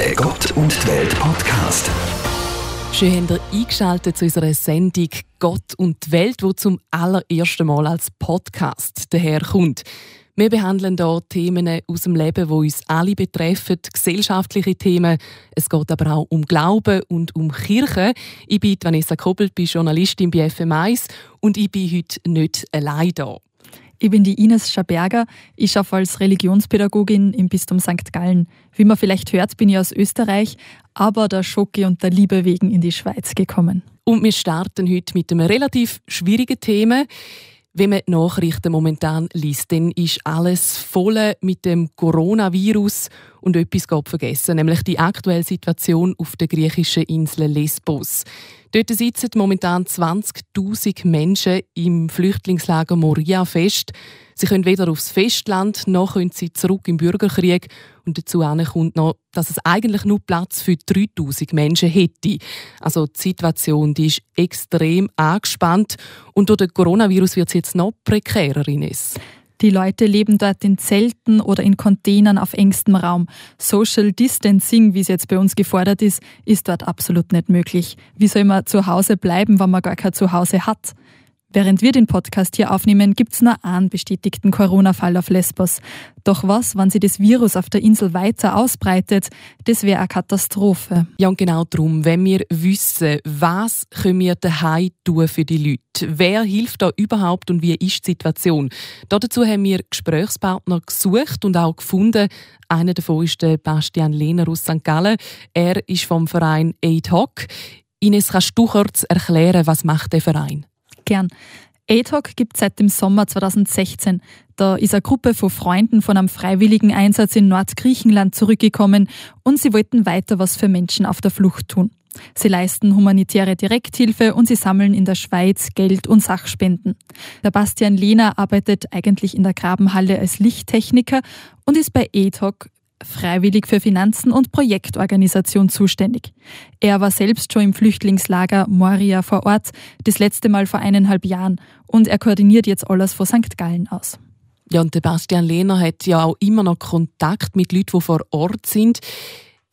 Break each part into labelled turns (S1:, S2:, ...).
S1: Der Gott und die Welt Podcast.
S2: Schön habt ihr eingeschaltet zu unserer Sendung Gott und die Welt, wo zum allerersten Mal als Podcast daherkommt. Wir behandeln hier Themen aus dem Leben, die uns alle betreffen, gesellschaftliche Themen. Es geht aber auch um Glauben und um Kirche. Ich bin Vanessa Koppel, bin Journalistin bei FM1 und ich bin heute nicht allein hier.
S3: Ich bin die Ines Schaberger. Ich arbeite als Religionspädagogin im Bistum St. Gallen. Wie man vielleicht hört, bin ich aus Österreich, aber der Schocke und der Liebe wegen in die Schweiz gekommen.
S2: Und wir starten heute mit einem relativ schwierigen Thema. Wenn man die Nachrichten momentan liest, dann ist alles voll mit dem Coronavirus und etwas geht vergessen, nämlich die aktuelle Situation auf der griechischen Insel Lesbos. Dort sitzen momentan 20.000 Menschen im Flüchtlingslager Moria fest. Sie können weder aufs Festland noch können sie zurück im Bürgerkrieg. Und dazu kommt noch, dass es eigentlich nur Platz für 3000 Menschen hätte. Also die Situation die ist extrem angespannt und durch den Coronavirus wird es jetzt noch prekärer, Ines.
S3: Die Leute leben dort in Zelten oder in Containern auf engstem Raum. Social Distancing, wie es jetzt bei uns gefordert ist, ist dort absolut nicht möglich. Wie soll man zu Hause bleiben, wenn man gar kein Zuhause hat? Während wir den Podcast hier aufnehmen, gibt es nur einen bestätigten Corona-Fall auf Lesbos. Doch was, wenn sich das Virus auf der Insel weiter ausbreitet, das wäre eine Katastrophe.
S2: Ja, und genau darum, wenn wir wissen, was können wir daheim tun für die Leute, wer hilft da überhaupt und wie ist die Situation? Dazu haben wir Gesprächspartner gesucht und auch gefunden. Einer davon ist der Bastian Lehner aus St. Gallen. Er ist vom Verein Aid Hoc. Ines, kannst du kurz erklären, was macht der Verein?
S3: Gern. ATOC gibt seit dem Sommer 2016. Da ist eine Gruppe von Freunden von einem freiwilligen Einsatz in Nordgriechenland zurückgekommen und sie wollten weiter was für Menschen auf der Flucht tun. Sie leisten humanitäre Direkthilfe und sie sammeln in der Schweiz Geld und Sachspenden. Der Bastian Lehner arbeitet eigentlich in der Grabenhalle als Lichttechniker und ist bei ETOC freiwillig für Finanzen und Projektorganisation zuständig. Er war selbst schon im Flüchtlingslager Moria vor Ort, das letzte Mal vor eineinhalb Jahren, und er koordiniert jetzt alles von St. Gallen aus.
S2: Ja, und Sebastian Lehner hat ja auch immer noch Kontakt mit Leuten, die vor Ort sind.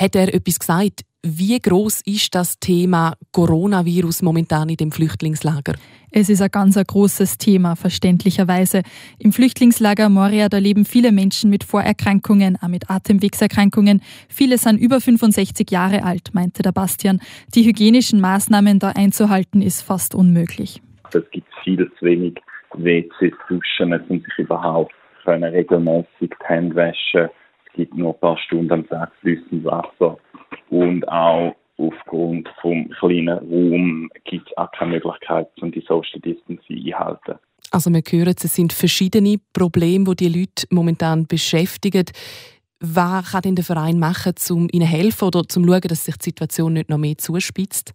S2: Hat er etwas gesagt? Wie groß ist das Thema Coronavirus momentan in dem Flüchtlingslager?
S3: Es ist ein ganz großes Thema, verständlicherweise. Im Flüchtlingslager Moria, da leben viele Menschen mit Vorerkrankungen, auch mit Atemwegserkrankungen. Viele sind über 65 Jahre alt, meinte der Bastian. Die hygienischen Maßnahmen da einzuhalten, ist fast unmöglich.
S4: Es gibt viel zu wenig WCs, Duschen, um sich überhaupt können regelmäßig die Hände waschen. Es gibt nur ein paar Stunden am Tag fließend Wasser und auch aufgrund vom kleinen Raum gibt es auch keine Möglichkeit, um die Social Distancing einzuhalten.
S2: Also wir hören, es sind verschiedene Probleme, die die Leute momentan beschäftigen. Was kann denn der Verein machen, um ihnen helfen oder zum schauen, dass sich die Situation nicht noch mehr zuspitzt?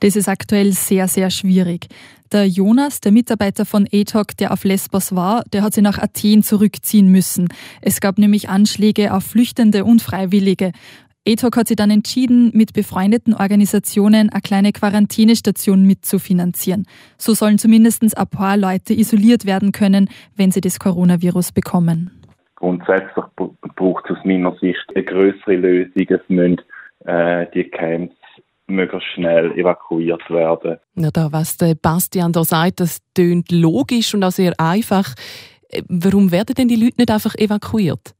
S3: Das ist aktuell sehr, sehr schwierig. Der Jonas, der Mitarbeiter von ATOC, der auf Lesbos war, der hat sich nach Athen zurückziehen müssen. Es gab nämlich Anschläge auf Flüchtende und Freiwillige. ETOC hat sich dann entschieden, mit befreundeten Organisationen eine kleine Quarantänestation mitzufinanzieren. So sollen zumindest ein paar Leute isoliert werden können, wenn sie das Coronavirus bekommen.
S4: Grundsätzlich braucht es aus meiner Sicht eine größere Lösung. Es müssen äh, die Camps möglichst schnell evakuiert werden.
S2: Ja, da, was der Bastian da sagt, das tönt logisch und auch sehr einfach. Äh, warum werden denn die Leute nicht einfach evakuiert?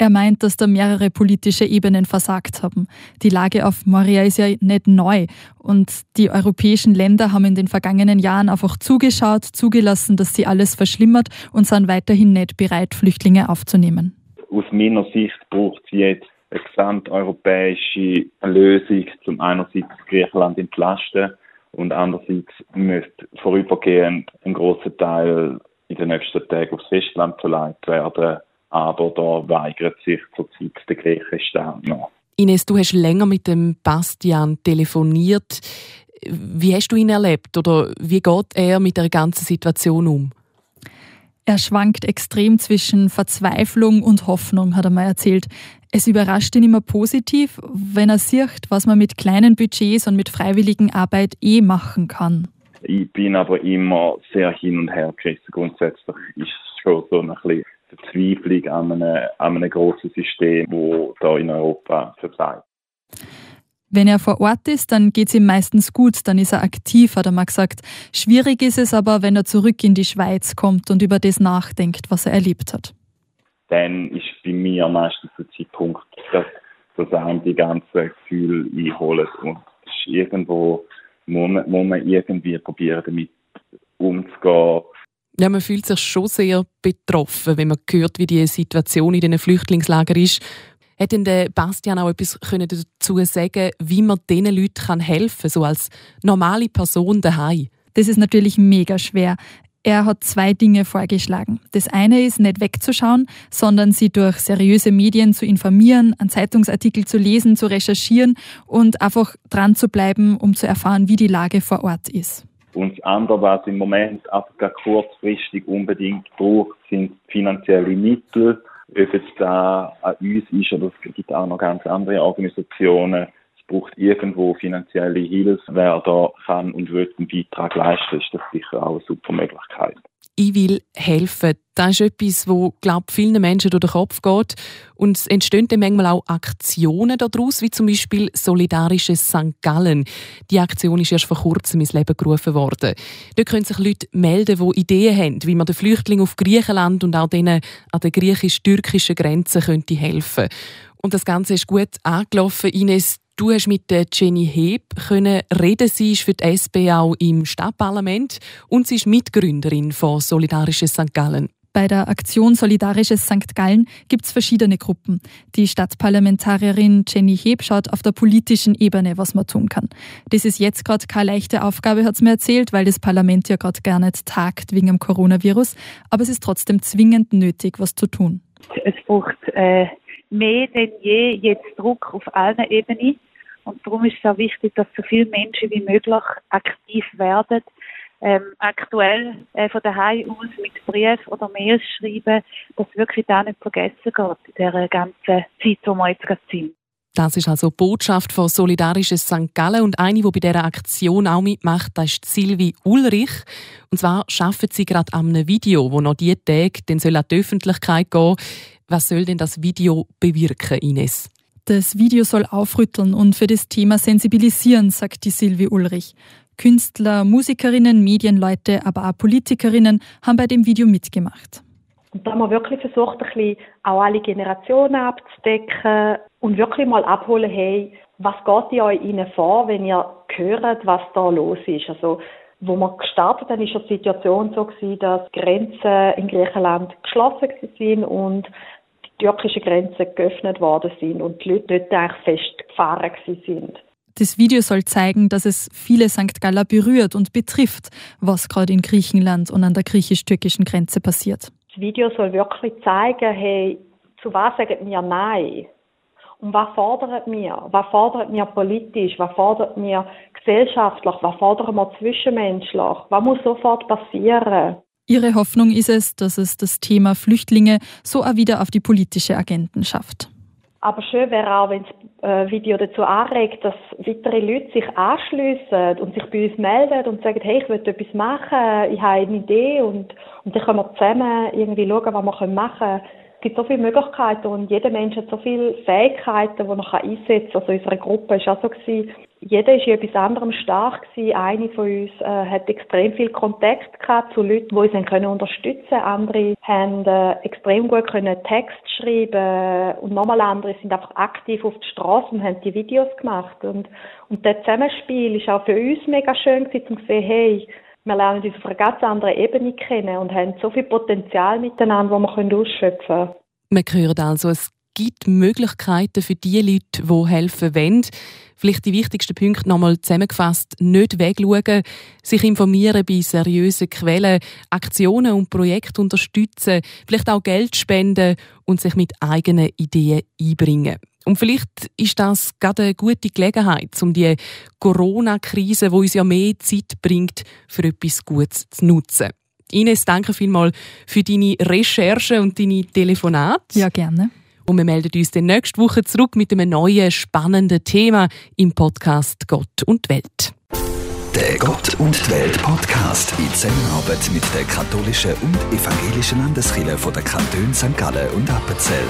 S3: Er meint, dass da mehrere politische Ebenen versagt haben. Die Lage auf Moria ist ja nicht neu und die europäischen Länder haben in den vergangenen Jahren einfach zugeschaut, zugelassen, dass sie alles verschlimmert und sind weiterhin nicht bereit, Flüchtlinge aufzunehmen.
S4: Aus meiner Sicht braucht es jetzt eine gesamteuropäische Lösung, zum einerseits Griechenland entlasten und andererseits müsste vorübergehend ein großer Teil in den nächsten Tagen aufs Festland verlegt werden aber da weigert sich zurzeit der griechische Staat noch.
S2: Ines, du hast länger mit dem Bastian telefoniert. Wie hast du ihn erlebt oder wie geht er mit der ganzen Situation um?
S3: Er schwankt extrem zwischen Verzweiflung und Hoffnung, hat er mal erzählt. Es überrascht ihn immer positiv, wenn er sieht, was man mit kleinen Budgets und mit freiwilligen Arbeit eh machen kann.
S4: Ich bin aber immer sehr hin und her gerissen. Grundsätzlich ist es schon so ein bisschen Verzweiflung an einem, an einem grossen System, das da in Europa versagt.
S3: Wenn er vor Ort ist, dann geht es ihm meistens gut, dann ist er aktiv, hat er mal gesagt. Schwierig ist es aber, wenn er zurück in die Schweiz kommt und über das nachdenkt, was er erlebt hat.
S4: Dann ist bei mir meistens der Zeitpunkt, dass das einem die ganzen Gefühle einholen und irgendwo muss man, muss man irgendwie probieren, damit umzugehen.
S2: Ja, man fühlt sich schon sehr betroffen, wenn man hört, wie die Situation in den Flüchtlingslagern ist hat denn der Bastian auch etwas dazu sagen, wie man diesen Leuten helfen kann, so als normale Person daheim?
S3: Das ist natürlich mega schwer. Er hat zwei Dinge vorgeschlagen. Das eine ist, nicht wegzuschauen, sondern sie durch seriöse Medien zu informieren, einen Zeitungsartikel zu lesen, zu recherchieren und einfach dran zu bleiben, um zu erfahren, wie die Lage vor Ort ist.
S4: Und das andere, was im Moment einfach kurzfristig unbedingt braucht, sind finanzielle Mittel ob es da an uns ist oder es gibt auch noch ganz andere Organisationen. Es braucht irgendwo finanzielle Hilfe. Wer da kann und will einen Beitrag leisten, ist das sicher auch eine super Möglichkeit
S2: ich will helfen. Das ist etwas, wo glaube vielen Menschen durch den Kopf geht. Und es entstehen dann manchmal auch Aktionen daraus, wie zum Beispiel Solidarisches St. Gallen. Die Aktion ist erst vor kurzem ins Leben gerufen worden. Dort können sich Leute melden, die Ideen haben, wie man den Flüchtlingen auf Griechenland und auch denen an der griechisch-türkischen Grenze könnte helfen und das Ganze ist gut angelaufen. Ines, Du hast mit Jenny Heb können reden. Sie ist für die SP auch im Stadtparlament und sie ist Mitgründerin von Solidarisches St. Gallen.
S3: Bei der Aktion Solidarisches St. Gallen gibt es verschiedene Gruppen. Die Stadtparlamentarierin Jenny Heb schaut auf der politischen Ebene, was man tun kann. Das ist jetzt gerade keine leichte Aufgabe, hat sie mir erzählt, weil das Parlament ja gerade gar nicht tagt wegen dem Coronavirus. Aber es ist trotzdem zwingend nötig, was zu tun.
S5: Es braucht äh, mehr denn je jetzt Druck auf allen Ebenen. Und darum ist es auch wichtig, dass so viele Menschen wie möglich aktiv werden. Ähm, aktuell äh, von daheim aus mit Brief oder Mails schreiben, dass wirklich da nicht vergessen geht in dieser ganzen Zeit, die wir jetzt gerade sind.
S2: Das ist also die Botschaft von Solidarisches St. Gallen und eine, die bei dieser Aktion auch mitmacht, das ist Silvi Ulrich. Und zwar arbeitet sie gerade an einem Video, das noch diese Tage dann soll an die Öffentlichkeit gehen. Was soll denn das Video bewirken, Ines?
S3: Das Video soll aufrütteln und für das Thema sensibilisieren, sagt die Silvi Ulrich. Künstler, Musikerinnen, Medienleute, aber auch Politikerinnen haben bei dem Video mitgemacht.
S6: Und da haben wir wirklich versucht, ein bisschen auch alle Generationen abzudecken und wirklich mal abholen, hey, was geht in euch Ihnen vor, wenn ihr hört, was da los ist? Also, wo wir gestartet haben, ist die Situation so gewesen, dass Grenzen in Griechenland geschlossen sind und türkische Grenzen geöffnet worden sind und die Leute dort eigentlich festgefahren sind.
S3: Das Video soll zeigen, dass es viele St. Galler berührt und betrifft, was gerade in Griechenland und an der griechisch-türkischen Grenze passiert.
S6: Das Video soll wirklich zeigen, hey, zu was sagen wir Nein? Und was fordert wir? Was fordert wir politisch? Was fordert wir gesellschaftlich? Was fordern wir zwischenmenschlich? Was muss sofort passieren?
S3: Ihre Hoffnung ist es, dass es das Thema Flüchtlinge so auch wieder auf die politische Agenten schafft.
S6: Aber schön wäre auch, wenn das äh, Video dazu anregt, dass weitere Leute sich anschliessen und sich bei uns melden und sagen, hey, ich will etwas machen, ich habe eine Idee und, und dann können wir zusammen irgendwie schauen, was wir machen können. Es gibt so viele Möglichkeiten und jeder Mensch hat so viele Fähigkeiten, die er einsetzen kann. Also unsere Gruppe war auch so, gewesen, jeder ist in etwas anderem stark gewesen. Eine von uns äh, hat extrem viel Kontakt gehabt zu Leuten, die uns haben können unterstützen. Andere haben äh, extrem gut können Text schreiben und nochmal andere sind einfach aktiv auf der Straße und haben die Videos gemacht. Und und das Zusammenspiel ist auch für uns mega schön gewesen, um zu sehen, hey, wir lernen uns auf einer ganz anderen Ebene kennen und haben so viel Potenzial miteinander, das wir ausschöpfen können.
S2: Wir hören also, es gibt Möglichkeiten für die Leute, die helfen wollen. Vielleicht die wichtigsten Punkte nochmal zusammengefasst. Nicht wegschauen, sich informieren bei seriösen Quellen, Aktionen und Projekte unterstützen, vielleicht auch Geld spenden und sich mit eigenen Ideen einbringen. Und vielleicht ist das gerade eine gute Gelegenheit, um die Corona-Krise, die uns ja mehr Zeit bringt, für etwas Gutes zu nutzen. Ines, danke vielmals für deine Recherche und deine Telefonate.
S3: Ja, gerne.
S2: Und wir melden uns dann nächste Woche zurück mit einem neuen spannenden Thema im Podcast Gott und Welt.
S1: Der Gott und Welt Podcast in Zusammenarbeit mit der katholischen und evangelischen Landeskirche von der Kanton St. Gallen und Appenzell.